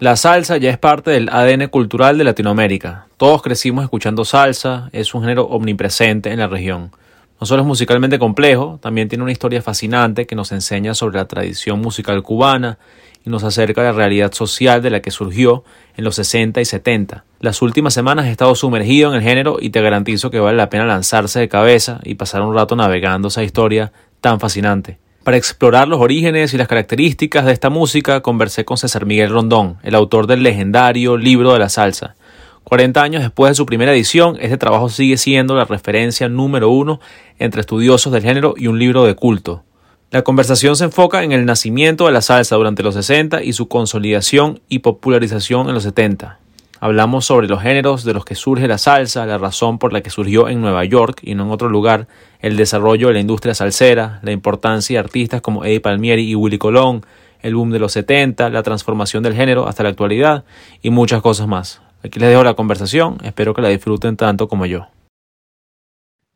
La salsa ya es parte del ADN cultural de Latinoamérica. Todos crecimos escuchando salsa, es un género omnipresente en la región. No solo es musicalmente complejo, también tiene una historia fascinante que nos enseña sobre la tradición musical cubana y nos acerca a la realidad social de la que surgió en los 60 y 70. Las últimas semanas he estado sumergido en el género y te garantizo que vale la pena lanzarse de cabeza y pasar un rato navegando esa historia tan fascinante. Para explorar los orígenes y las características de esta música, conversé con César Miguel Rondón, el autor del legendario Libro de la Salsa. 40 años después de su primera edición, este trabajo sigue siendo la referencia número uno entre estudiosos del género y un libro de culto. La conversación se enfoca en el nacimiento de la salsa durante los 60 y su consolidación y popularización en los 70. Hablamos sobre los géneros de los que surge la salsa, la razón por la que surgió en Nueva York y no en otro lugar, el desarrollo de la industria salsera, la importancia de artistas como Eddie Palmieri y Willy Colón, el boom de los 70, la transformación del género hasta la actualidad y muchas cosas más. Aquí les dejo la conversación, espero que la disfruten tanto como yo.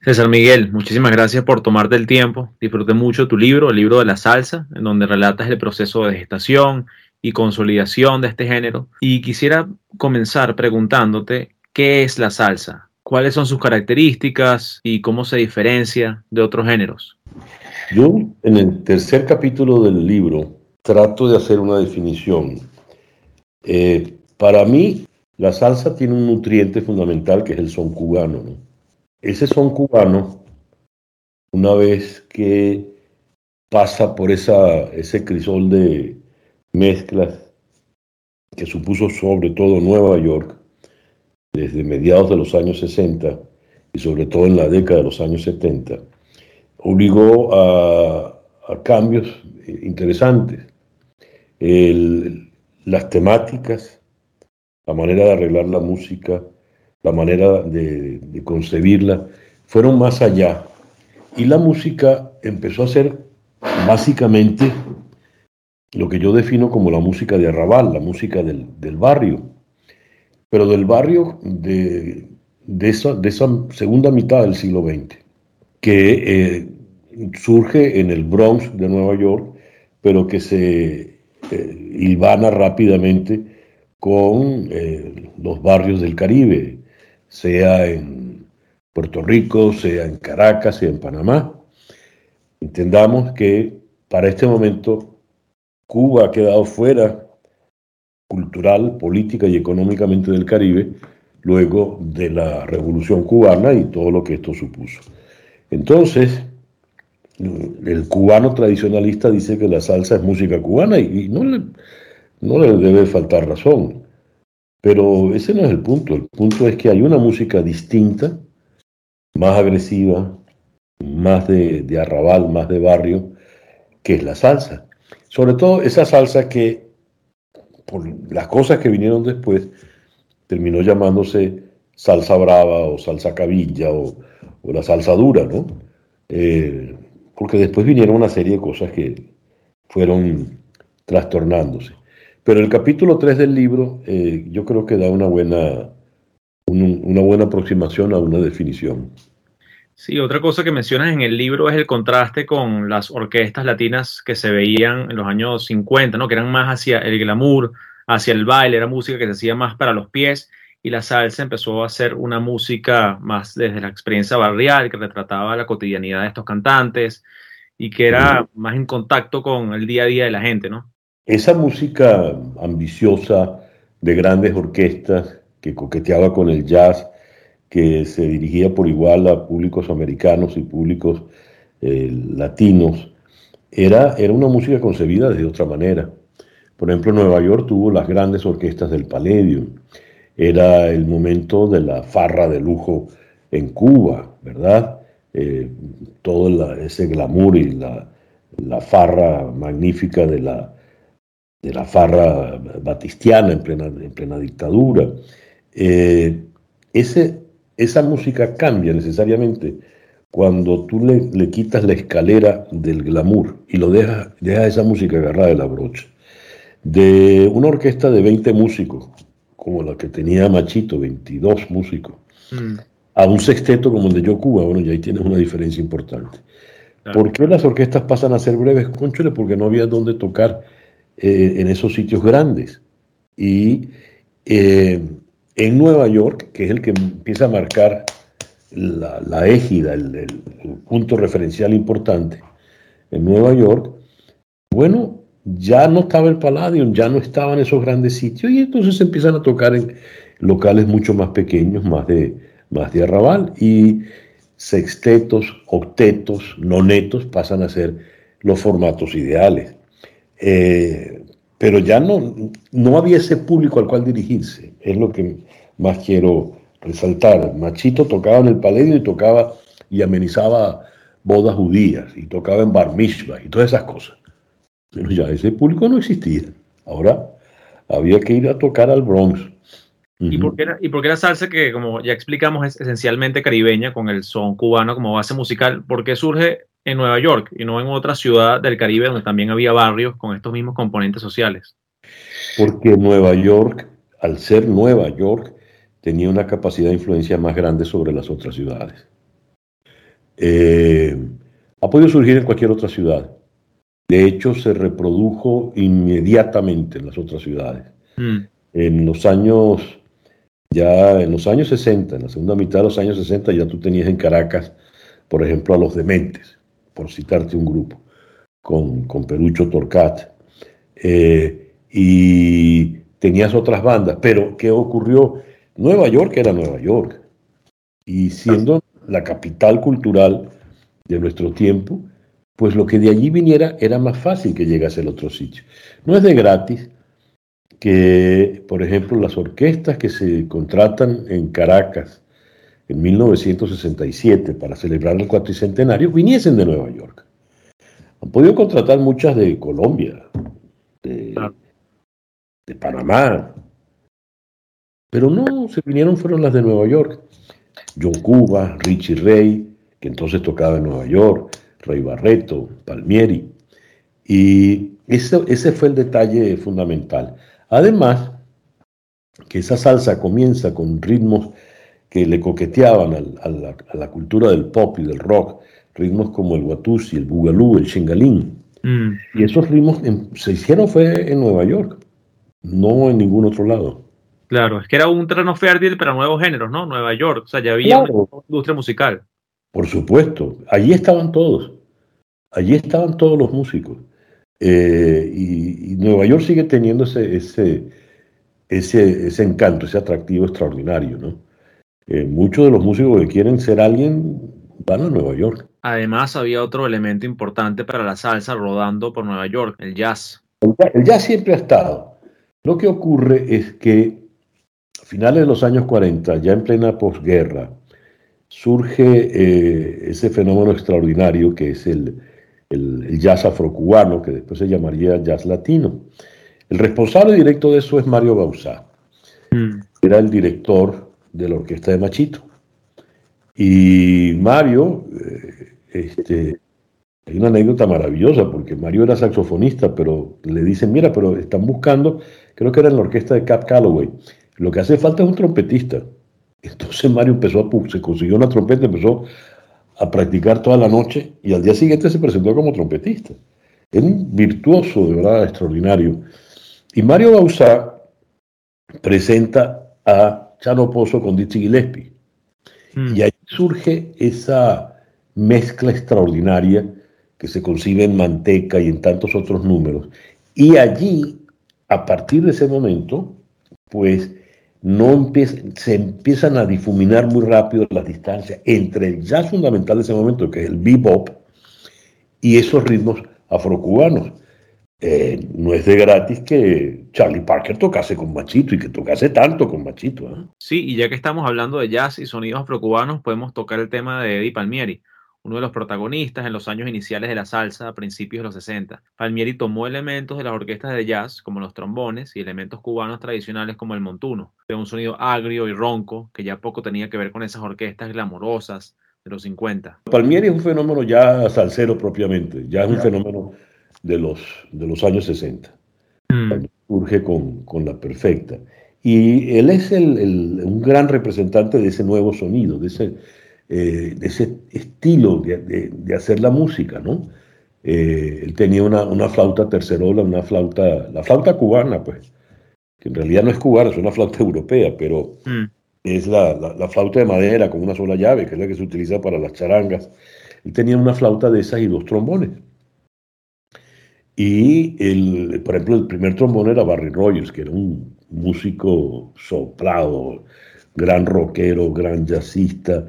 César Miguel, muchísimas gracias por tomarte el tiempo. Disfruté mucho tu libro, el libro de la salsa, en donde relatas el proceso de gestación y consolidación de este género. Y quisiera comenzar preguntándote, ¿qué es la salsa? ¿Cuáles son sus características y cómo se diferencia de otros géneros? Yo en el tercer capítulo del libro trato de hacer una definición. Eh, para mí, la salsa tiene un nutriente fundamental que es el son cubano. Ese son cubano, una vez que pasa por esa, ese crisol de, mezclas que supuso sobre todo Nueva York desde mediados de los años 60 y sobre todo en la década de los años 70, obligó a, cambios interesantes. las temáticas, la manera de arreglar la música, la manera de concebirla, fueron más allá. Y la música empezó a ser básicamente lo que yo defino como la música de arrabal, la música del, barrio, pero del barrio de, esa, segunda mitad del siglo XX, que eh, surge en el Bronx de Nueva York, pero que se eh, rápidamente con eh, los barrios del Caribe, sea en Puerto Rico, sea en Caracas, sea en Panamá. Entendamos que para este momento Cuba ha quedado fuera cultural, política y económicamente del Caribe luego de la revolución cubana y todo lo que esto supuso. Entonces, el cubano tradicionalista dice que la salsa es música cubana y, no, le, no le debe faltar razón. Pero ese no es el punto. El punto es que hay una música distinta, más agresiva, más de, de arrabal, más de barrio, que es la salsa. Sobre todo esa salsa que, por las cosas que vinieron después, terminó llamándose salsa brava o salsa cabilla o, la salsa dura, ¿no? Eh, porque después vinieron una serie de cosas que fueron trastornándose. Pero el capítulo 3 del libro eh, yo creo que da una buena, una buena aproximación a una definición. Sí, otra cosa que mencionas en el libro es el contraste con las orquestas latinas que se veían en los años 50, ¿no? que eran más hacia el glamour, hacia el baile, era música que se hacía más para los pies y la salsa empezó a ser una música más desde la experiencia barrial, que retrataba la cotidianidad de estos cantantes y que era más en contacto con el día a día de la gente, ¿no? Esa música ambiciosa de grandes orquestas que coqueteaba con el jazz, que se dirigía por igual a públicos americanos y públicos eh, latinos, era, era una música concebida de otra manera. Por ejemplo, Nueva York tuvo las grandes orquestas del Palladium. Era el momento de la farra de lujo en Cuba, ¿verdad? Eh, todo ese glamour y la, farra magnífica de la, de la farra batistiana en plena, en plena dictadura. Eh, ese, esa música cambia necesariamente cuando tú le, quitas la escalera del glamour y lo dejas, deja esa música agarrada de la brocha. De una orquesta de 20 músicos, como la que tenía Machito, 22 músicos, mm. a un sexteto como el de Yo Cuba, bueno, ya ahí tienes una diferencia importante. ¿Por qué las orquestas pasan a ser breves? Conchole, porque no había dónde tocar eh, en esos sitios grandes. Y eh, en Nueva York, que es el que empieza a marcar la, égida, el, punto referencial importante, en Nueva York, bueno, ya no estaba el Palladium, ya no estaban esos grandes sitios y entonces empiezan a tocar en locales mucho más pequeños, más de, más de arrabal y sextetos, octetos, nonetos pasan a ser los formatos ideales. Eh, pero ya no, no había ese público al cual dirigirse, es lo que más quiero resaltar. Machito tocaba en el Palladium y tocaba y amenizaba bodas judías y tocaba en bar mitzvah y todas esas cosas. Pero ya ese público no existía. Ahora había que ir a tocar al Bronx. ¿Y por, qué ¿Y la salsa, que como ya explicamos es esencialmente caribeña, con el son cubano como base musical, por qué surge en Nueva York y no en otra ciudad del Caribe donde también había barrios con estos mismos componentes sociales? Porque Nueva York, al ser Nueva York, tenía una capacidad de influencia más grande sobre las otras ciudades. Eh, ha podido surgir en cualquier otra ciudad. De hecho, se reprodujo inmediatamente en las otras ciudades. Mm. En los años, ya en los años 60, en la segunda mitad de los años 60, ya tú tenías en Caracas, por ejemplo, a los Dementes, por citarte un grupo, con, con Perucho Torcat. Eh, y tenías otras bandas, pero ¿qué ocurrió? Nueva York era Nueva York. Y siendo la capital cultural de nuestro tiempo, pues lo que de allí viniera era más fácil que llegase al otro sitio. No es de gratis que, por ejemplo, las orquestas que se contratan en Caracas en 1967 para celebrar el cuatricentenario viniesen de Nueva York. Han podido contratar muchas de Colombia, de Panamá, pero no, se vinieron, fueron las de Nueva York. John Cuba, Richie Ray, que entonces tocaba en Nueva York, Rey Barreto, Palmieri. Y ese, ese fue el detalle fundamental. Además, que esa salsa comienza con ritmos que le coqueteaban a, la, cultura del pop y del rock, ritmos como el watusi, el bugalú, el shingalín. Mm. Y esos ritmos se hicieron fue en Nueva York, no en ningún otro lado. Claro, es que era un terreno fértil para nuevos géneros, ¿no? Nueva York, o sea, ya había una industria musical. Por supuesto, allí estaban todos, allí estaban todos los músicos. Eh, y, Nueva York sigue teniendo ese, ese, ese, encanto, ese atractivo extraordinario, ¿no? Eh, muchos de los músicos que quieren ser alguien van a Nueva York. Además, había otro elemento importante para la salsa rodando por Nueva York, el jazz. el jazz siempre ha estado. Lo que ocurre es que finales de los años 40, ya en plena posguerra, surge eh, ese fenómeno extraordinario que es el, jazz afrocubano, que después se llamaría jazz latino. El responsable directo de eso es Mario Bausá. Mm. Era el director de la orquesta de Machito. Y Mario, eh, este, hay una anécdota maravillosa, porque Mario era saxofonista, pero le dicen, mira, pero están buscando, creo que era en la orquesta de Cap Calloway, lo que hace falta es un trompetista. Entonces Mario empezó a, se consiguió una trompeta, empezó a practicar toda la noche y al día siguiente se presentó como trompetista. Es un virtuoso, de verdad, extraordinario. Y Mario Bausá presenta a Chano Pozo con Dizzy Gillespie. Hmm. Y ahí surge esa mezcla extraordinaria que se concibe en Manteca y en tantos otros números. Y allí, a partir de ese momento, pues no se empiezan a difuminar muy rápido las distancias entre el jazz fundamental de ese momento, que es el bebop, y esos ritmos afrocubanos. Eh, no es de gratis que Charlie Parker tocase con Machito y que tocase tanto con Machito. ¿eh? Sí, y ya que estamos hablando de jazz y sonidos afrocubanos, podemos tocar el tema de Eddie Palmieri uno de los protagonistas en los años iniciales de la salsa a principios de los 60. Palmieri tomó elementos de las orquestas de jazz, como los trombones, y elementos cubanos tradicionales como el montuno, de un sonido agrio y ronco que ya poco tenía que ver con esas orquestas glamorosas de los 50. Palmieri es un fenómeno ya salsero propiamente, ya es un fenómeno de los, de los años 60. Mm. Surge con, con, la perfecta. Y él es el, un gran representante de ese nuevo sonido, de ese eh, de ese estilo de, hacer la música, ¿no? Eh, él tenía una, flauta tercerola, una flauta, la flauta cubana, pues, que en realidad no es cubana, es una flauta europea, pero mm. es la, la, flauta de madera con una sola llave, que es la que se utiliza para las charangas. Él tenía una flauta de esas y dos trombones. Y, el, por ejemplo, el primer trombón era Barry Rogers, que era un músico soplado, gran rockero, gran jazzista,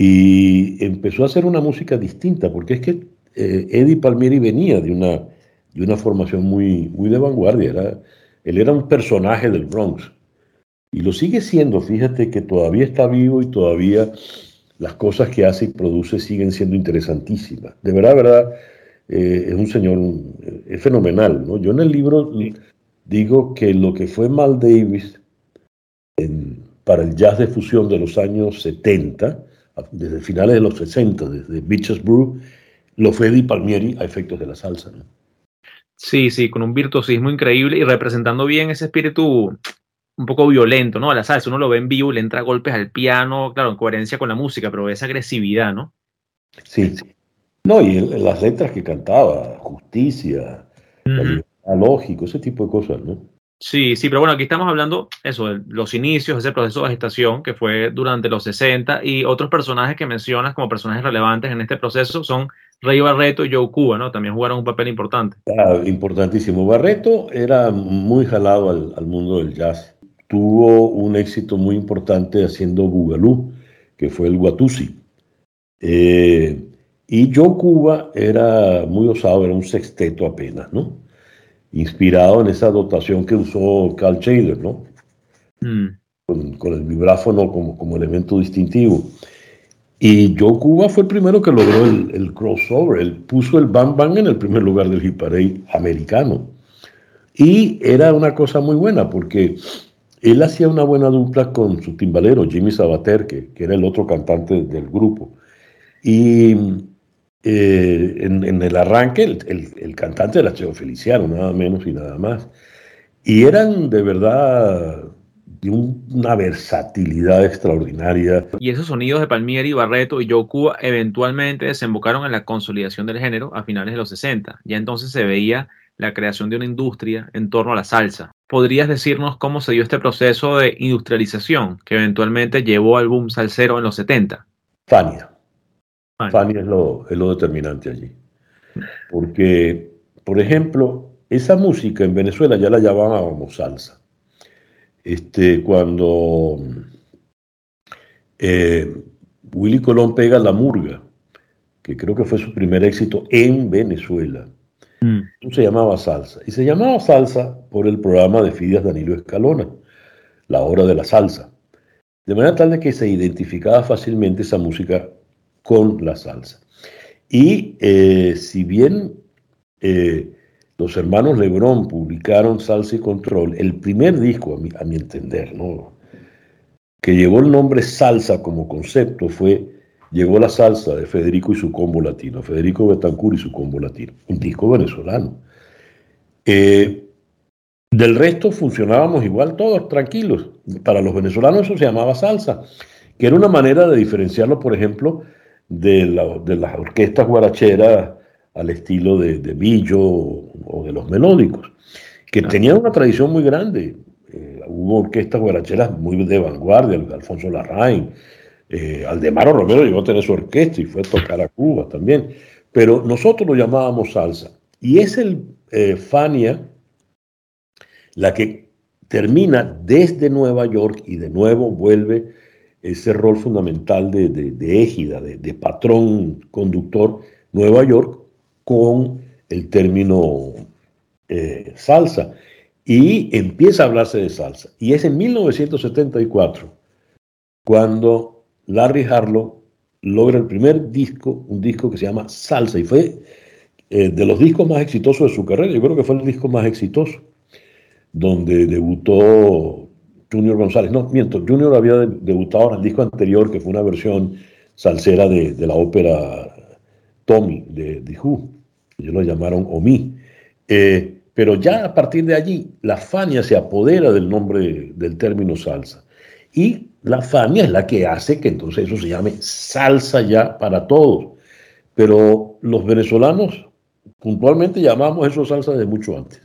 y empezó a hacer una música distinta, porque es que eh, Eddie Palmieri venía de una, de una formación muy, muy de vanguardia, era, él era un personaje del Bronx, y lo sigue siendo, fíjate que todavía está vivo y todavía las cosas que hace y produce siguen siendo interesantísimas. De verdad, verdad, eh, es un señor, es fenomenal. ¿no? Yo en el libro digo que lo que fue Mal Davis para el jazz de fusión de los años 70, desde finales de los 60, desde Beaches Brew, lo fue Eddie Palmieri a efectos de la salsa. Sí, sí, con un virtuosismo increíble y representando bien ese espíritu un poco violento, ¿no? A la salsa, uno lo ve en vivo, le entra golpes al piano, claro, en coherencia con la música, pero esa agresividad, ¿no? Sí, no, y las letras que cantaba, justicia, lógico, ese tipo de cosas, ¿no? Sí, sí, pero bueno, aquí estamos hablando eso, de los inicios, ese proceso de gestación que fue durante los 60 y otros personajes que mencionas como personajes relevantes en este proceso son Rey Barreto y Joe Cuba, ¿no? También jugaron un papel importante. Ah, importantísimo. Barreto era muy jalado al, mundo del jazz. Tuvo un éxito muy importante haciendo Bugalú, que fue el Watusi. Eh, y Joe Cuba era muy osado, era un sexteto apenas, ¿no? Inspirado en esa dotación que usó Carl Shader, ¿no? Mm. Con, el vibráfono como, como elemento distintivo. Y Joe Cuba fue el primero que logró el, crossover. Él puso el Bang Bang en el primer lugar del hit parade americano. Y era una cosa muy buena porque él hacía una buena dupla con su timbalero, Jimmy Sabater, que, que era el otro cantante del grupo. Y eh, en, el arranque el, cantante era Cheo Feliciano, nada menos y nada más. Y eran de verdad de una versatilidad extraordinaria. Y esos sonidos de Palmieri, Barreto y Joe eventualmente desembocaron en la consolidación del género a finales de los 60. Ya entonces se veía la creación de una industria en torno a la salsa. ¿Podrías decirnos cómo se dio este proceso de industrialización que eventualmente llevó al boom salsero en los 70? Fania. Es lo, es lo determinante allí. Porque, por ejemplo, esa música en Venezuela ya la llamábamos salsa. Este, cuando eh, Willy Colón pega La Murga, que creo que fue su primer éxito en Venezuela, mm. se llamaba salsa. Y se llamaba salsa por el programa de Fidias Danilo Escalona, La Hora de la Salsa. De manera tal de que se identificaba fácilmente esa música con la salsa. Y eh, si bien eh, los hermanos Lebrón publicaron Salsa y Control, el primer disco, a mi, a mi entender, ¿no? que llevó el nombre salsa como concepto fue Llegó la salsa de Federico y su combo latino, Federico Betancur y su combo latino, un disco venezolano. Eh, del resto funcionábamos igual todos, tranquilos. Para los venezolanos eso se llamaba salsa, que era una manera de diferenciarlo, por ejemplo, de, las orquestas guaracheras al estilo de, de Billo o, de los melódicos, que tenían una tradición muy grande. Eh, hubo orquestas guaracheras muy de vanguardia, Alfonso Larraín, eh, Aldemaro Romero llegó a tener su orquesta y fue a tocar a Cuba también, pero nosotros lo llamábamos salsa. Y es el eh, Fania la que termina desde Nueva York y de nuevo vuelve ese rol fundamental de, de, égida, de, patrón conductor Nueva York con el término eh, salsa. Y empieza a hablarse de salsa. Y es en 1974 cuando Larry Harlow logra el primer disco, un disco que se llama Salsa, y fue eh, de los discos más exitosos de su carrera. Yo creo que fue el disco más exitoso, donde debutó Junior González. No, miento, Junior había debutado en el disco anterior, que fue una versión salsera de, la ópera Tommy de Who. Ellos lo llamaron Omi. Eh, pero ya a partir de allí, la Fania se apodera del nombre del término salsa. Y la Fania es la que hace que entonces eso se llame salsa ya para todos. Pero los venezolanos puntualmente llamamos eso salsa de mucho antes.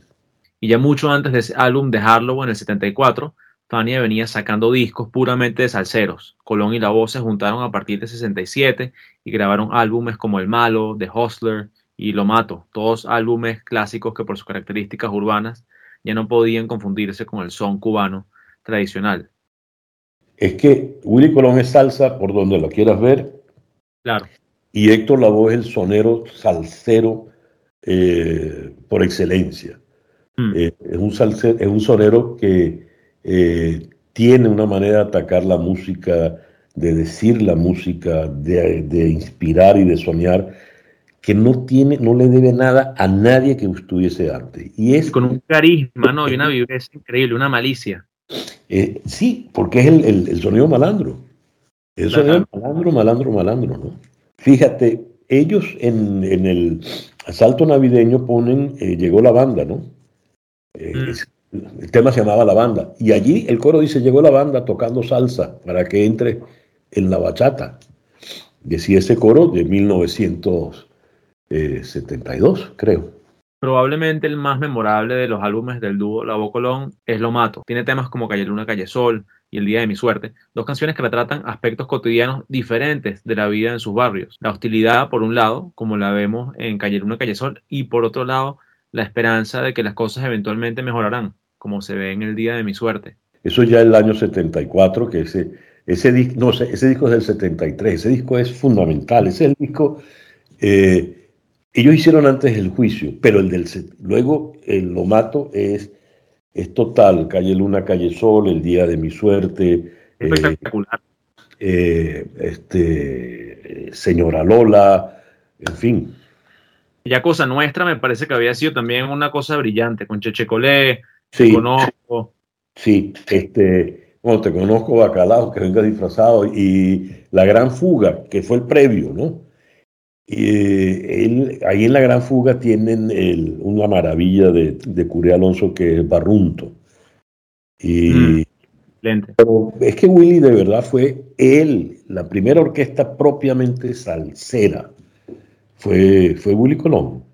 Y ya mucho antes de ese álbum de Harlow en el 74, Fania venía sacando discos puramente de salseros. Colón y La Voz se juntaron a partir de 67 y grabaron álbumes como El Malo, The Hustler y Lo Mato, todos álbumes clásicos que por sus características urbanas ya no podían confundirse con el son cubano tradicional. Es que Willy Colón es salsa por donde lo quieras ver. Claro. Y Héctor Lavoe es el sonero salsero eh, por excelencia. Mm. Eh, es, un es un sonero que eh, tiene una manera de atacar la música, de decir la música, de, inspirar y de soñar, que no tiene, no le debe nada a nadie que estuviese antes. Y es con un carisma, ¿no? Y una viveza increíble, una malicia. Eh, sí, porque es el, sonido malandro. El sonido malandro, malandro, malandro, ¿no? Fíjate, ellos en, el asalto navideño ponen, eh, llegó la banda, ¿no? Mm el tema se llamaba La Banda. Y allí el coro dice, llegó la banda tocando salsa para que entre en la bachata. Decía ese coro de 1972, creo. Probablemente el más memorable de los álbumes del dúo La Colón es Lo Mato. Tiene temas como Calle Luna, Calle Sol y El Día de mi Suerte, dos canciones que retratan aspectos cotidianos diferentes de la vida en sus barrios. La hostilidad, por un lado, como la vemos en Calle Luna, Calle Sol, y por otro lado, la esperanza de que las cosas eventualmente mejorarán como se ve en el día de mi suerte. Eso ya el año 74, que ese, ese, no, ese disco es del 73, ese disco es fundamental, ese es el disco, eh, ellos hicieron antes el juicio, pero el del, luego el Lo Mato es, es total, Calle Luna, Calle Sol, el día de mi suerte. Eh, Espectacular. Eh, este, Señora Lola, en fin. Ya cosa nuestra me parece que había sido también una cosa brillante, con Cheche Colé, Sí, conozco. Sí, este, bueno, te conozco Bacalao, que venga disfrazado, y La Gran Fuga, que fue el previo, ¿no? Y él, ahí en La Gran Fuga tienen una maravilla de, de Curé Alonso que es Barrunto. Y, mm, pero es que Willy de verdad fue él, la primera orquesta propiamente salsera, fue, fue Willy Colón.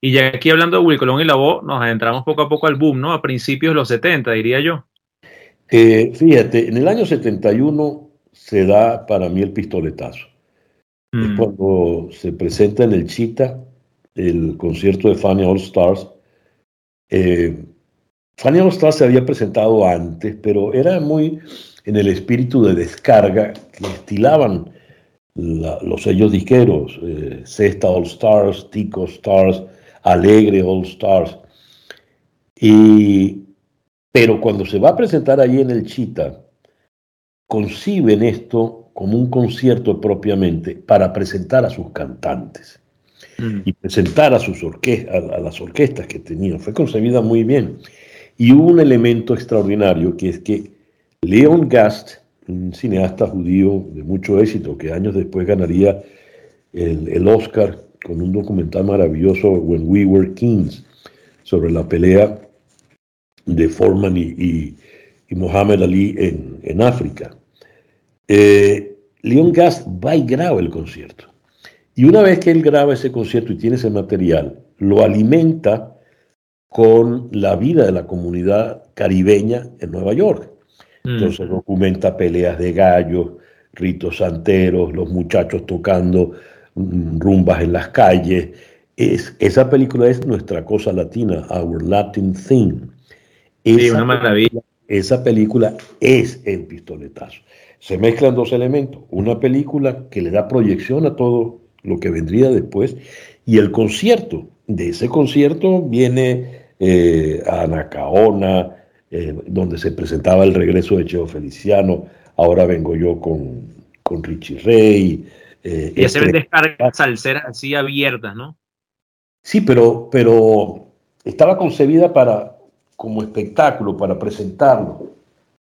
Y ya aquí hablando de Willy Colón y la voz, nos adentramos poco a poco al boom, ¿no? A principios de los 70, diría yo. Eh, fíjate, en el año 71 se da para mí el pistoletazo. Es mm. cuando se presenta en el Chita el concierto de Fania All Stars. Eh, Fania All Stars se había presentado antes, pero era muy en el espíritu de descarga que estilaban los sellos disqueros, eh, Cesta All Stars, Tico Stars, Alegre All Stars. Y, pero cuando se va a presentar allí en el Chita, conciben esto como un concierto propiamente para presentar a sus cantantes mm. y presentar a, sus orquestas, a, las orquestas que tenían. Fue concebida muy bien. Y hubo un elemento extraordinario que es que Leon Gast, un cineasta judío de mucho éxito que años después ganaría el, el Oscar con un documental maravilloso, When We Were Kings, sobre la pelea de Foreman y, y, Ali en, en África. Eh, Leon Gast va y graba el concierto. Y una vez que él graba ese concierto y tiene ese material, lo alimenta con la vida de la comunidad caribeña en Nueva York. Mm. Entonces documenta peleas de gallos, ritos santeros, los muchachos tocando rumbas en las calles. Es, esa película es nuestra cosa latina, Our Latin Thing. Esa, una maravilla. Esa película es el pistoletazo. Se mezclan dos elementos. Una película que le da proyección a todo lo que vendría después y el concierto. De ese concierto viene eh, a Anacaona, eh, donde se presentaba el regreso de Cheo Feliciano. Ahora vengo yo con, con Richie Rey. Eh, y se ven descargas salseras así abiertas, ¿no? Sí, pero, pero estaba concebida para, como espectáculo, para presentarlo.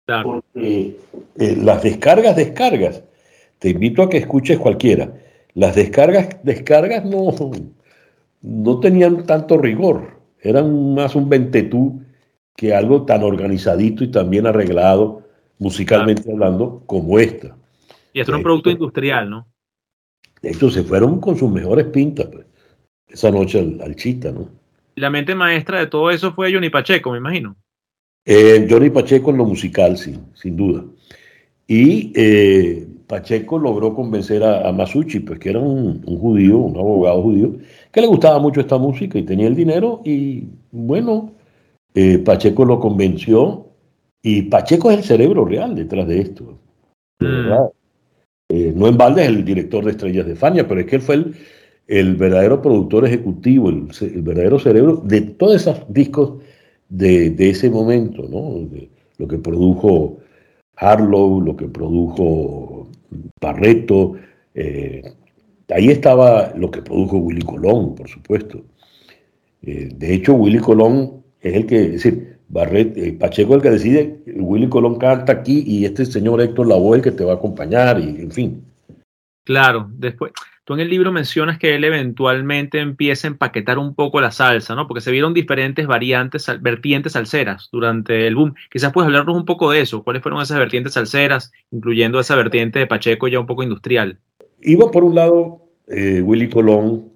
Claro. Porque eh, las descargas, descargas, te invito a que escuches cualquiera. Las descargas, descargas no, no tenían tanto rigor. Eran más un ventetú que algo tan organizadito y tan bien arreglado, musicalmente hablando, como esta. Y esto es un producto industrial, ¿no? De hecho, se fueron con sus mejores pintas, pues, esa noche al, Chita, ¿no? La mente maestra de todo eso fue Johnny Pacheco, me imagino. Eh, Johnny Pacheco en lo musical, sí, sin duda. Y eh, Pacheco logró convencer a, Masucci, pues que era un, judío, un abogado judío, que le gustaba mucho esta música y tenía el dinero. Y bueno, eh, Pacheco lo convenció. Y Pacheco es el cerebro real detrás de esto. Mm. No en balde es el director de Estrellas de Fania, pero es que él fue el, verdadero productor ejecutivo, el, verdadero cerebro de todos esos discos de, ese momento, ¿no? lo que produjo Harlow, lo que produjo Barreto, eh, ahí estaba lo que produjo Willy Colón, por supuesto. Eh, de hecho, Willy Colón es el que, decir, Barret, eh, Pacheco es el que decide, Willy Colón canta aquí y este señor Héctor Lavoe el que te va a acompañar, y en fin. Claro, después, Tú en el libro mencionas que él eventualmente empieza a empaquetar un poco la salsa, ¿no? Porque se vieron diferentes variantes, vertientes salseras durante el boom. Quizás puedes hablarnos un poco de eso. ¿Cuáles fueron esas vertientes salseras, incluyendo esa vertiente de Pacheco ya un poco industrial? Iba por un lado eh, Willy Colón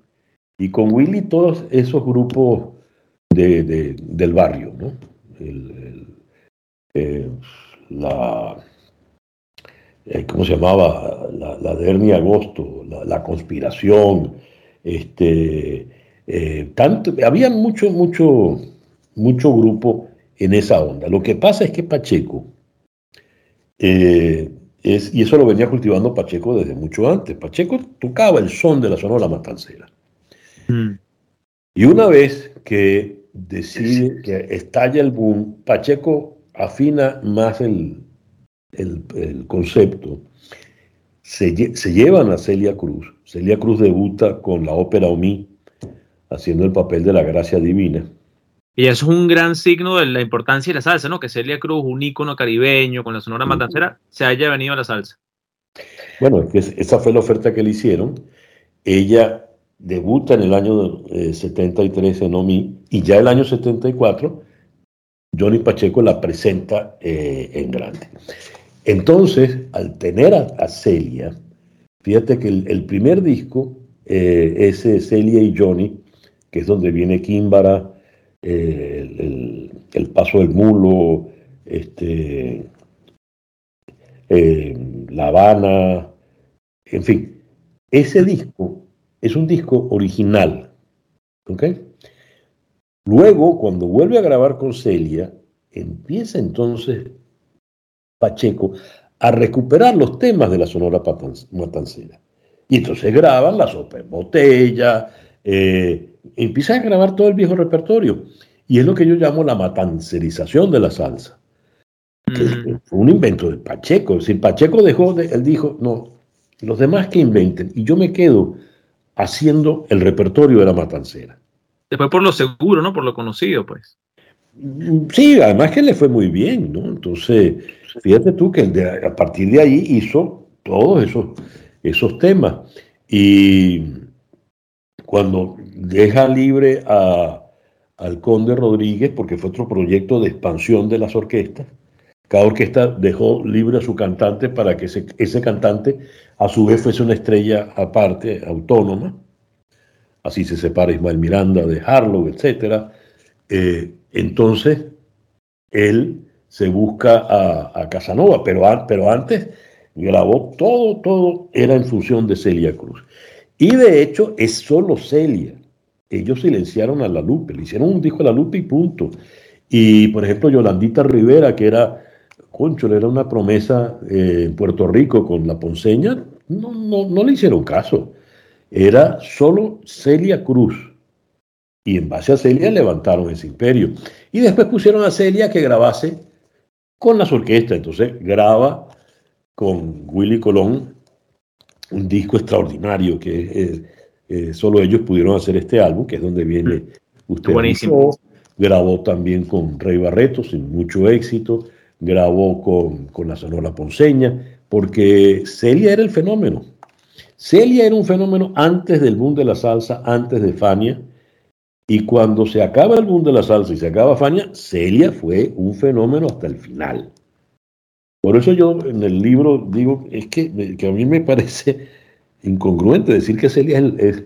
y con Willy todos esos grupos del barrio, ¿no? Eh, la eh, ¿cómo se llamaba? La, la de Ernie Agosto, la, conspiración, este, eh, tanto, había mucho, mucho, mucho grupo en esa onda. Lo que pasa es que Pacheco, es, y eso lo venía cultivando Pacheco desde mucho antes, Pacheco tocaba el son de la Sonora Matancera. Mm. Y una vez que decide que estalla el boom, Pacheco afina más el, el, concepto, se, llevan a Celia Cruz. Celia Cruz debuta con la ópera Omi, haciendo el papel de la gracia divina. Y eso es un gran signo de la importancia de la salsa, ¿no? Que Celia Cruz, un ícono caribeño con la sonora matancera, se haya venido a la salsa. Bueno, esa fue la oferta que le hicieron. Ella debuta en el año 73 eh, en OMI y ya el año 74 Johnny Pacheco la presenta eh, en grande. Entonces, al tener a, Celia, fíjate que el, primer disco eh, es eh, Celia y Johnny, que es donde viene Kimbara, eh, el, paso del mulo, este, La Habana, en fin. Ese disco es un disco original. Luego, cuando vuelve a grabar con Celia, empieza entonces Pacheco a recuperar los temas de la Sonora Matancera. Y entonces graban la sopa en botella, eh, empiezan a grabar todo el viejo repertorio. Y es lo que yo llamo la matancerización de la salsa. Mm. fue un invento de Pacheco. Es decir, Pacheco dejó, de, él dijo, no, los demás que inventen. Y yo me quedo haciendo el repertorio de la matancera. Después por lo seguro, ¿no? Por lo conocido, pues. Sí, además que le fue muy bien, ¿no? Entonces, fíjate tú que a partir de ahí hizo todos esos, esos temas. Y cuando deja libre a, al Conde Rodríguez, porque fue otro proyecto de expansión de las orquestas, cada orquesta dejó libre a su cantante para que ese, ese cantante a su vez fuese una estrella aparte, autónoma. Así se separa Ismael Miranda de Harlow, etc. Eh, entonces, él se busca a, Casanova, pero, antes grabó todo, todo era en función de Celia Cruz. Y de hecho es solo Celia. Ellos silenciaron a La Lupe, le hicieron un disco a La Lupe y punto. Y por ejemplo, Yolandita Rivera, que era, concho, era una promesa eh, en Puerto Rico con la Ponceña, no, no, no le hicieron caso. Era solo Celia Cruz. Y en base a Celia levantaron ese imperio. Y después pusieron a Celia que grabase con las orquestas. Entonces graba con Willy Colón un disco extraordinario que eh, solo ellos pudieron hacer este álbum, que es donde viene mm. usted. Buenísimo. Grabó también con Rey Barreto, sin mucho éxito. Grabó con, con la Sonora Ponceña, porque Celia era el fenómeno. Celia era un fenómeno antes del boom de la salsa, antes de Fania. Y cuando se acaba el boom de la salsa y se acaba Fania, Celia fue un fenómeno hasta el final. Por eso yo en el libro digo, es que, a mí me parece incongruente decir que Celia es,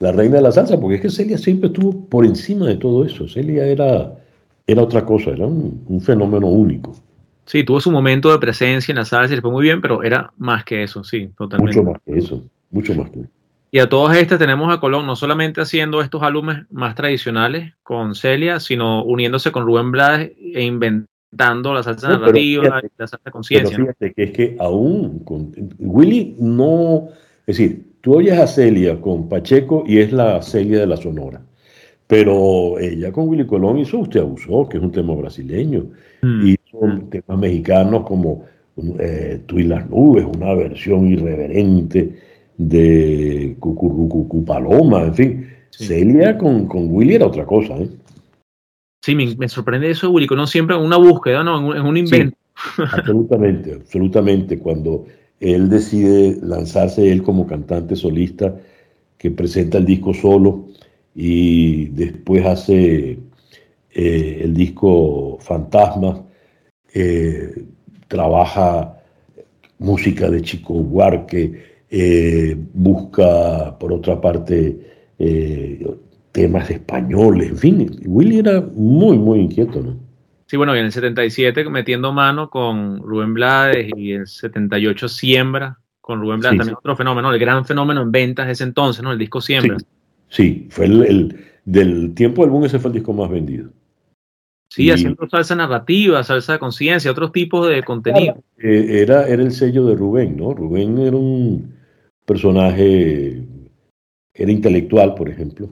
la reina de la salsa, porque es que Celia siempre estuvo por encima de todo eso. Celia era, era otra cosa, era un, fenómeno único. Sí, tuvo su momento de presencia en la salsa y le fue muy bien, pero era más que eso, sí, totalmente. Mucho más que eso, mucho más que eso. Y a todas estas tenemos a Colón, no solamente haciendo estos álbumes más tradicionales con Celia, sino uniéndose con Rubén Blades e inventando la salsa narrativa, la salsa conciencia. Pero fíjate que es que aún con, Willy no, es decir, tú oyes a Celia con Pacheco y es la Celia de la Sonora. Pero ella con Willy Colón hizo Usted Abusó, que es un tema brasileño. Mm. Y son temas mexicanos como eh, Tú y las nubes, una versión irreverente de Cucurrucucu Paloma, en fin. Celia con, con, Willy era otra cosa. ¿eh? Sí, me, sorprende eso, Willy, no siempre en una búsqueda, ¿no? En un, invento. absolutamente, absolutamente. Cuando él decide lanzarse él como cantante solista, que presenta el disco solo y después hace eh, el disco Fantasma, eh, trabaja música de Chico Huarque, eh, busca, por otra parte, eh, temas españoles, en fin, Willy era muy, muy inquieto, ¿no? Sí, bueno, y en el 77 metiendo mano con Rubén Blades y el 78 Siembra con Rubén Blades, también otro fenómeno, el gran fenómeno en ventas ese entonces, ¿no? El disco Siembra. Sí, fue el, del tiempo del boom ese fue el disco más vendido. Sí, haciendo salsa narrativa, salsa de conciencia, otros tipos de contenido. Eh, era, era el sello de Rubén, ¿no? Rubén era un, personaje, era intelectual, por ejemplo,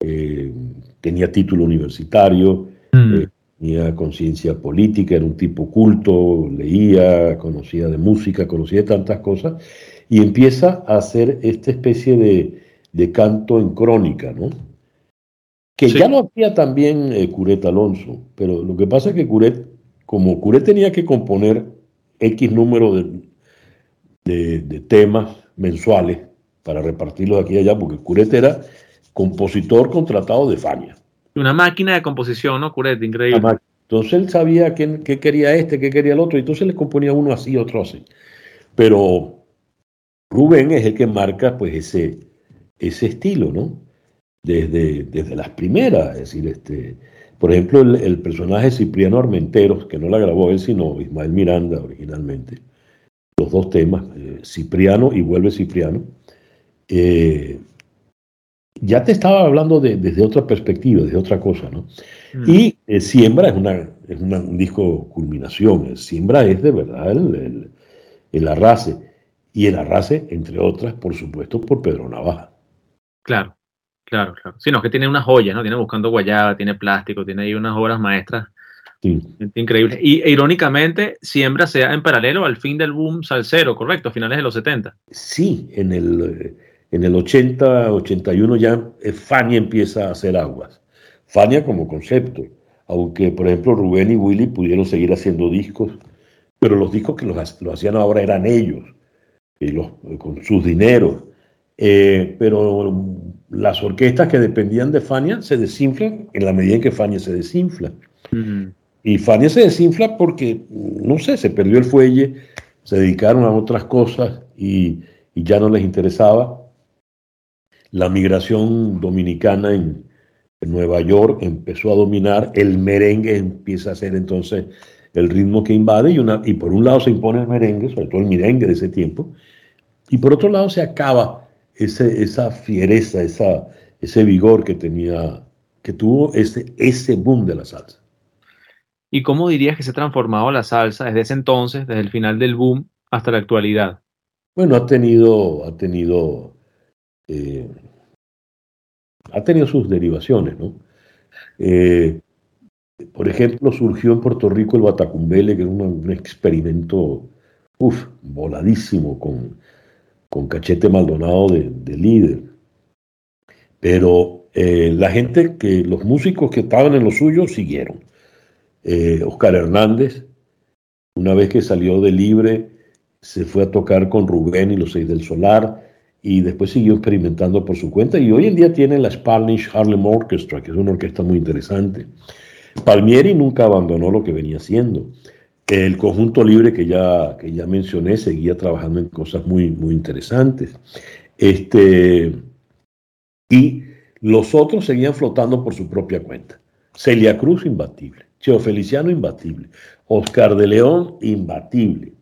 eh, tenía título universitario, mm. eh, tenía conciencia política, era un tipo culto, leía, conocía de música, conocía de tantas cosas, y empieza a hacer esta especie de, canto en crónica, ¿no? Que ya lo hacía también eh, Curet Alonso, pero lo que pasa es que Curet, como Curet tenía que componer X número de, de temas mensuales para repartirlos aquí y allá, porque Curet era compositor contratado de Fania. Una máquina de composición, ¿no? Curet, increíble. Entonces él sabía qué, quería este, qué quería el otro, y entonces le componía uno así, otro así. Pero Rubén es el que marca pues ese, ese estilo, ¿no? Desde, desde las primeras, es decir, este, por ejemplo, el, el personaje Cipriano Armenteros, que no la grabó él, sino Ismael Miranda originalmente, los dos temas, eh, Cipriano y vuelve Cipriano, eh, ya te estaba hablando desde otra perspectiva, desde otra cosa, ¿no? Mm. Y eh, Siembra es, una, es un disco culminación, Siembra es de verdad el, el, arrase, y el arrase, entre otras, por supuesto, por Pedro Navaja. Claro, claro, claro. Sí, no, que tiene unas joyas, ¿no? Tiene Buscando Guayaba, tiene Plástico, tiene ahí unas obras maestras Increíble. Y e, irónicamente, siembra sea en paralelo al fin del boom salsero, ¿correcto? A finales de los 70. Sí, en el, en el 80, 81 ya eh, Fania empieza a hacer aguas. Fania como concepto, aunque por ejemplo Rubén y Willy pudieron seguir haciendo discos, pero los discos que los, hacían ahora eran ellos, y los, con sus dineros. Eh, pero las orquestas que dependían de Fania se desinflan en la medida en que Fania se desinfla. Y Fania se desinfla porque, no sé, se perdió el fuelle, se dedicaron a otras cosas y, ya no les interesaba. La migración dominicana en, Nueva York empezó a dominar, el merengue empieza a ser entonces el ritmo que invade y, una, y por un lado se impone el merengue, sobre todo el merengue de ese tiempo, y por otro lado se acaba ese, esa fiereza, esa, ese vigor que tenía, que tuvo ese, ese boom de la salsa. ¿Y cómo dirías que se ha transformado la salsa desde ese entonces, desde el final del boom hasta la actualidad? Bueno, ha tenido, ha tenido, eh, ha tenido sus derivaciones, ¿no? Eh, por ejemplo, surgió en Puerto Rico el Batacumbele, que era un, experimento, uf, voladísimo, con, con Cachete Maldonado de, líder. Pero eh, la gente, que los músicos que estaban en lo suyo siguieron. Eh, Oscar Hernández, una vez que salió de libre, se fue a tocar con Rubén y los seis del Solar y después siguió experimentando por su cuenta y hoy en día tiene la Spanish Harlem Orchestra, que es una orquesta muy interesante. Palmieri nunca abandonó lo que venía haciendo. El conjunto libre que ya, que ya mencioné seguía trabajando en cosas muy, muy interesantes. Este, Y los otros seguían flotando por su propia cuenta. Celia Cruz, imbatible. Cheo Feliciano, imbatible. Oscar de León, imbatible.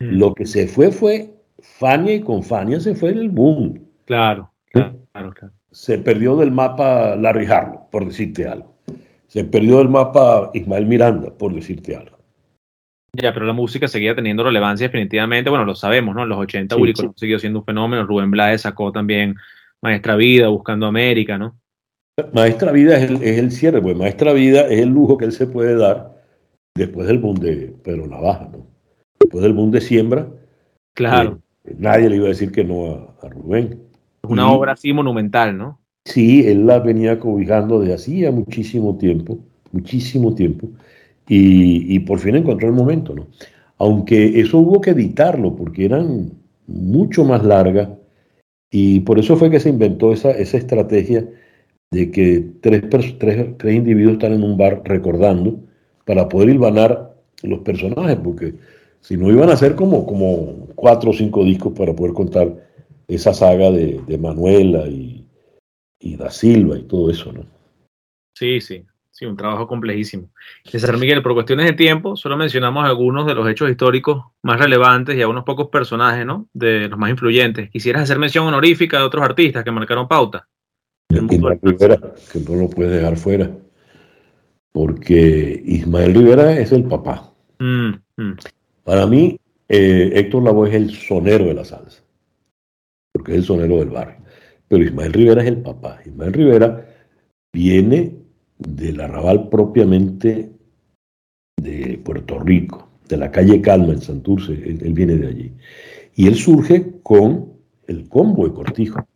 Mm. Lo que se fue fue Fania y con Fania se fue el boom. Claro, claro, claro. Se perdió del mapa Larry Harlow, por decirte algo. Se perdió del mapa Ismael Miranda, por decirte algo. Ya, pero la música seguía teniendo relevancia definitivamente. Bueno, lo sabemos, ¿no? En los 80 sí, siguió siendo un fenómeno. Rubén Blades sacó también Maestra Vida, Buscando América, ¿no? Maestra Vida es el, es el cierre, pues Maestra Vida es el lujo que él se puede dar después del boom de Pedro Navaja, ¿no? Después del boom de Siembra. Claro. Eh, nadie le iba a decir que no a, a Rubén. Una y, obra así monumental, ¿no? Sí, él la venía cobijando de hacía muchísimo tiempo, muchísimo tiempo y, por fin encontró el momento, ¿no? Aunque eso hubo que editarlo porque eran mucho más largas y por eso fue que se inventó esa, esa estrategia de que tres, tres, tres individuos están en un bar recordando para poder hilvanar los personajes, porque si no iban a ser como, como cuatro o cinco discos para poder contar esa saga de, de Manuela y, y Da Silva y todo eso, ¿no? Sí, sí. Sí, un trabajo complejísimo. César Miguel, por cuestiones de tiempo, solo mencionamos algunos de los hechos históricos más relevantes y a unos pocos personajes, ¿no? De los más influyentes. ¿Quisieras hacer mención honorífica de otros artistas que marcaron pauta? Ismael Rivera, que no lo puedes dejar fuera, porque Ismael Rivera es el papá. Mm, mm. Para mí, eh, Héctor Lavoe es el sonero de la salsa, porque es el sonero del barrio. Pero Ismael Rivera es el papá. Ismael Rivera viene del arrabal propiamente de Puerto Rico, de la calle Calma en Santurce, él, viene de allí. Y él surge con el combo de Cortijo,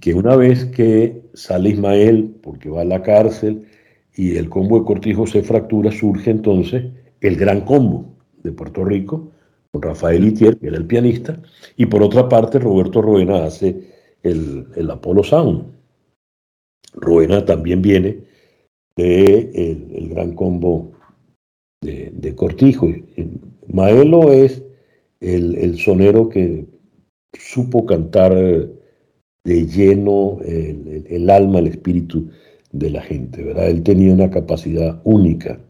que una vez que sale Ismael porque va a la cárcel y el combo de Cortijo se fractura, surge entonces el gran combo de Puerto Rico, con Rafael Itier, que era el pianista, y por otra parte Roberto Roena hace el, el Apollo Sound. Roena también viene de el, gran combo de, Cortijo. Maelo es el, sonero que supo cantar de lleno el, el, alma, el espíritu de la gente, ¿verdad? Él tenía una capacidad única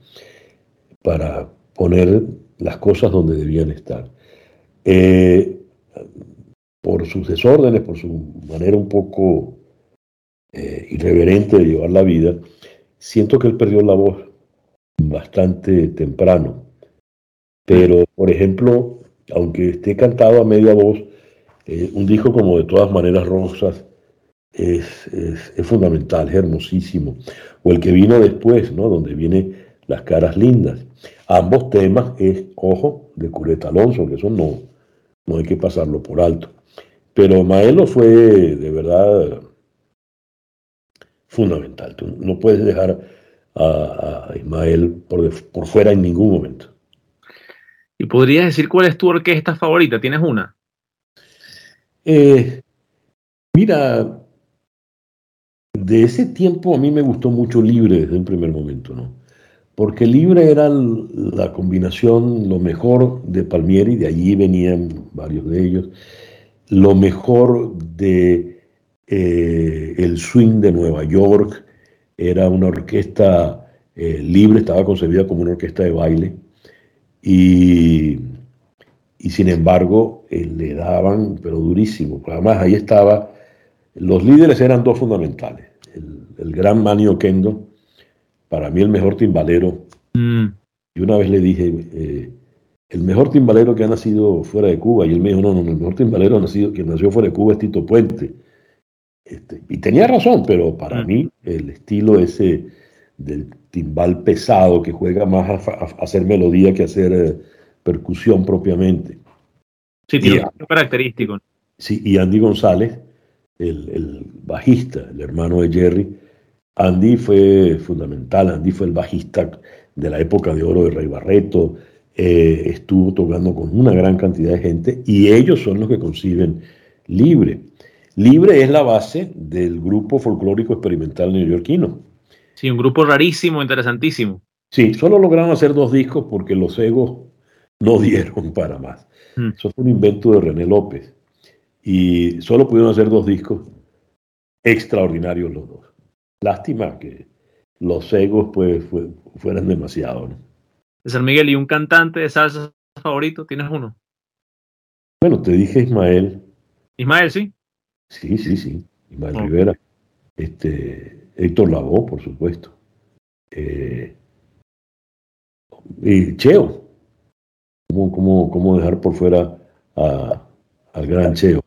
para poner las cosas donde debían estar. Eh, por sus desórdenes, por su manera un poco eh, irreverente de llevar la vida, siento que él perdió la voz bastante temprano. Pero, por ejemplo, aunque esté cantado a media voz, eh, un disco como de todas maneras rosas es, es, fundamental, es hermosísimo. O el que vino después, ¿no? Donde viene Las caras lindas. Ambos temas es, ojo, de Cureta Alonso, que eso no, no hay que pasarlo por alto. Pero Maelo fue de verdad fundamental. Tú no puedes dejar a, a Ismael por, de, por fuera en ningún momento. ¿Y podrías decir cuál es tu orquesta favorita? ¿Tienes una? Eh, mira, de ese tiempo a mí me gustó mucho Libre desde un primer momento, ¿no? Porque Libre era la combinación, lo mejor de Palmieri, de allí venían varios de ellos, lo mejor de eh, el swing de Nueva York, era una orquesta eh, libre, estaba concebida como una orquesta de baile, y, y sin embargo eh, le daban, pero durísimo, además ahí estaba, los líderes eran dos fundamentales, el, el gran Manio Kendo, para mí el mejor timbalero, mm. y una vez le dije, el mejor timbalero que ha nacido fuera de Cuba, y él me dijo, no, no, el mejor timbalero nacido, que nació fuera de Cuba es Tito Puente, este, y tenía razón, pero para mí el estilo ese del timbal pesado que juega más a, a, a hacer melodía que a hacer eh, percusión propiamente. Sí, tiene un característico. Sí, y Andy González, el, el, bajista, el hermano de Jerry, Andy fue fundamental, Andy fue el bajista de la época de oro de Rey Barreto, eh, estuvo tocando con una gran cantidad de gente y ellos son los que conciben libre. Libre es la base del grupo folclórico experimental neoyorquino. Sí, un grupo rarísimo, interesantísimo. Sí, solo lograron hacer dos discos porque los egos no dieron para más. Mm. Eso fue un invento de René López. Y solo pudieron hacer dos discos extraordinarios los dos. Lástima que los egos pues fueran demasiado. ¿no? César Miguel, ¿y un cantante de salsa favorito? ¿Tienes uno? Bueno, te dije Ismael. Ismael, sí. Sí, sí, sí. Ismael Rivera. Este, Héctor Lavoe, por supuesto. Eh, y Cheo. ¿Cómo, cómo, cómo dejar por fuera al gran Cheo?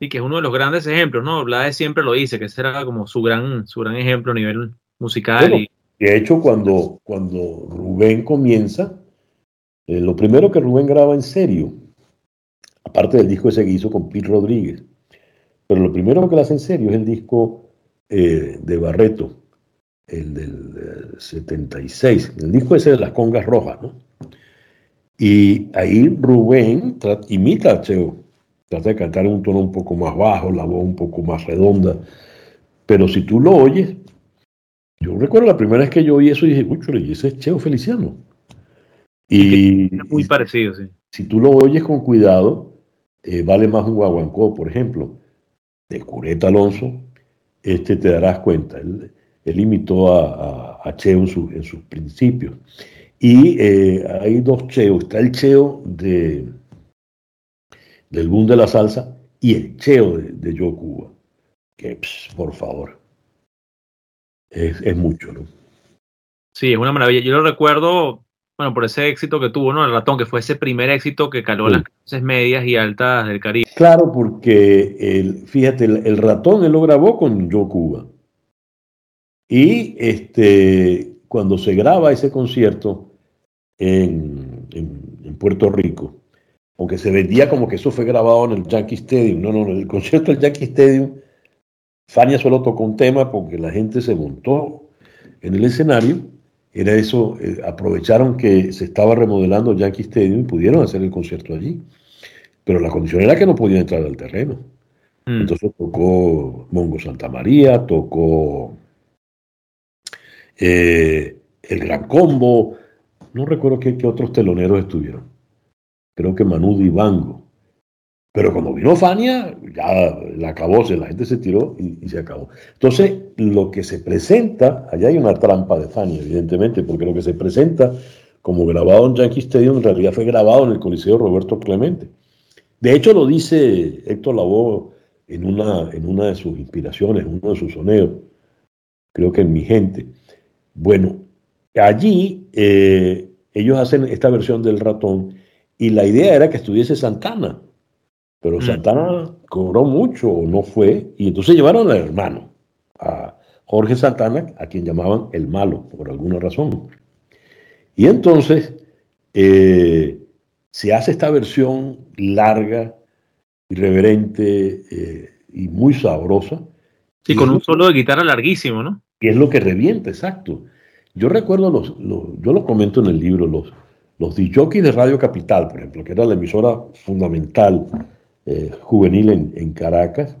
Sí, que es uno de los grandes ejemplos, ¿no? Blades siempre lo dice, que ese era como su gran, su gran ejemplo a nivel musical. y... De hecho, cuando, cuando Rubén comienza, eh, lo primero que Rubén graba en serio, aparte del disco ese que hizo con Pete Rodríguez, pero lo primero que le hace en serio es el disco eh, de Barreto, el del 76, el disco ese de las congas rojas, ¿no? Y ahí Rubén imita a Cheo, trata de cantar en un tono un poco más bajo, la voz un poco más redonda, pero si tú lo oyes, yo recuerdo la primera vez que yo oí eso y dije, uy, ese es Cheo Feliciano. Y, muy parecido, sí. Si tú lo oyes con cuidado, eh, vale más un guaguancó, por ejemplo, de Cureta Alonso, este te darás cuenta. Él, imitó a, Cheo en, sus principios. Y eh, hay dos Cheos. Está el Cheo de, del boom de la salsa y el Cheo de, de Yo Cuba. Que, por favor, es, mucho, ¿no? Sí, es una maravilla. Yo lo recuerdo, bueno, por ese éxito que tuvo, ¿no? El ratón, que fue ese primer éxito que caló las clases medias y altas del Caribe. Claro, porque, el, fíjate, el, ratón él lo grabó con Yo Cuba. Y este, cuando se graba ese concierto en, en, Puerto Rico, aunque se vendía como que eso fue grabado en el Yankee Stadium, no, no, el concierto del Yankee Stadium Fania solo tocó un tema porque la gente se montó en el escenario. Era eso, eh, aprovecharon que se estaba remodelando Yankee Stadium y pudieron hacer el concierto allí. Pero la condición era que no podían entrar al terreno. Mm. Entonces tocó Mongo Santa María, tocó eh, El Gran Combo, no recuerdo qué, qué, otros teloneros estuvieron. Creo que Manu Dibango. Pero cuando vino Fania, ya la acabó, la gente se tiró y, se acabó. Entonces, lo que se presenta, allá hay una trampa de Fania, evidentemente, porque lo que se presenta como grabado en Yankee Stadium en realidad fue grabado en el Coliseo Roberto Clemente. De hecho, lo dice Héctor Lavoe en una, en una de sus inspiraciones, en uno de sus soneos, creo que en Mi Gente. Bueno, allí eh, ellos hacen esta versión del ratón y la idea era que estuviese Santana pero mm. Santana cobró mucho o no fue, y entonces llevaron al hermano, a Jorge Santana, a quien llamaban el malo, por alguna razón. Y entonces eh, se hace esta versión larga, irreverente eh, y muy sabrosa. Sí, con un solo de guitarra larguísimo, ¿no? Y es lo que revienta, exacto. Yo recuerdo, los, yo lo comento en el libro, los, los de Radio Capital, por ejemplo, que era la emisora fundamental eh, juvenil en, Caracas,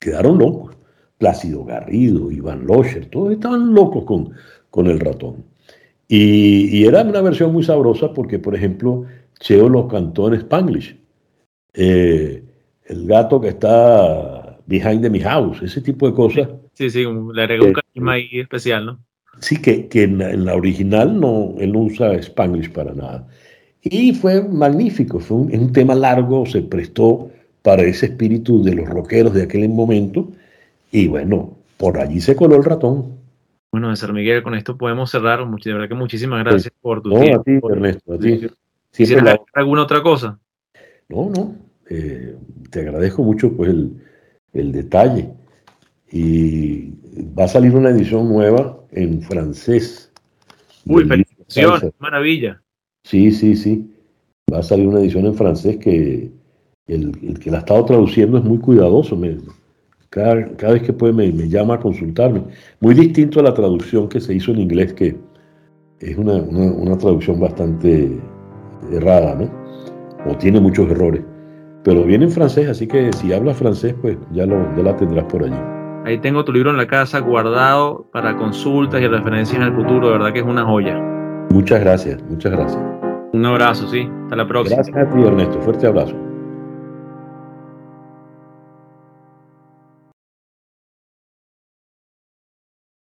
quedaron locos. Plácido Garrido, Iván Locher, todos estaban locos con, con el ratón. Y, era una versión muy sabrosa porque, por ejemplo, Cheo lo cantó en Spanglish. Eh, el gato que está behind the mi house, ese tipo de cosas. Sí, sí, le agregó un carisma ahí especial, ¿no? Sí, que, que en, la original no, él no usa Spanglish para nada. Y fue magnífico, fue un, tema largo, se prestó para ese espíritu de los rockeros de aquel momento. Y bueno, por allí se coló el ratón. Bueno, César Miguel, con esto podemos cerrar. De verdad que muchísimas gracias por tu no, tiempo. a ti, Ernesto, a ti. ¿Quisieras alguna otra cosa? No, no. Eh, te agradezco mucho pues el, el detalle. Y va a salir una edición nueva en francés. Uy, felicitaciones, maravilla. Sí, sí, sí. Va a salir una edición en francés que el, que la ha estado traduciendo es muy cuidadoso. cada, vez que puede me, llama a consultarme. Muy distinto a la traducción que se hizo en inglés, que es una, traducción bastante errada, ¿no? O tiene muchos errores. Pero viene en francés, así que si hablas francés, pues ya, lo, ya la tendrás por allí. Ahí tengo tu libro en la casa guardado para consultas y referencias en el futuro. De verdad que es una joya. Muchas gracias, muchas gracias. Un abrazo, sí. Hasta la próxima. Gracias a ti, Ernesto. Fuerte abrazo.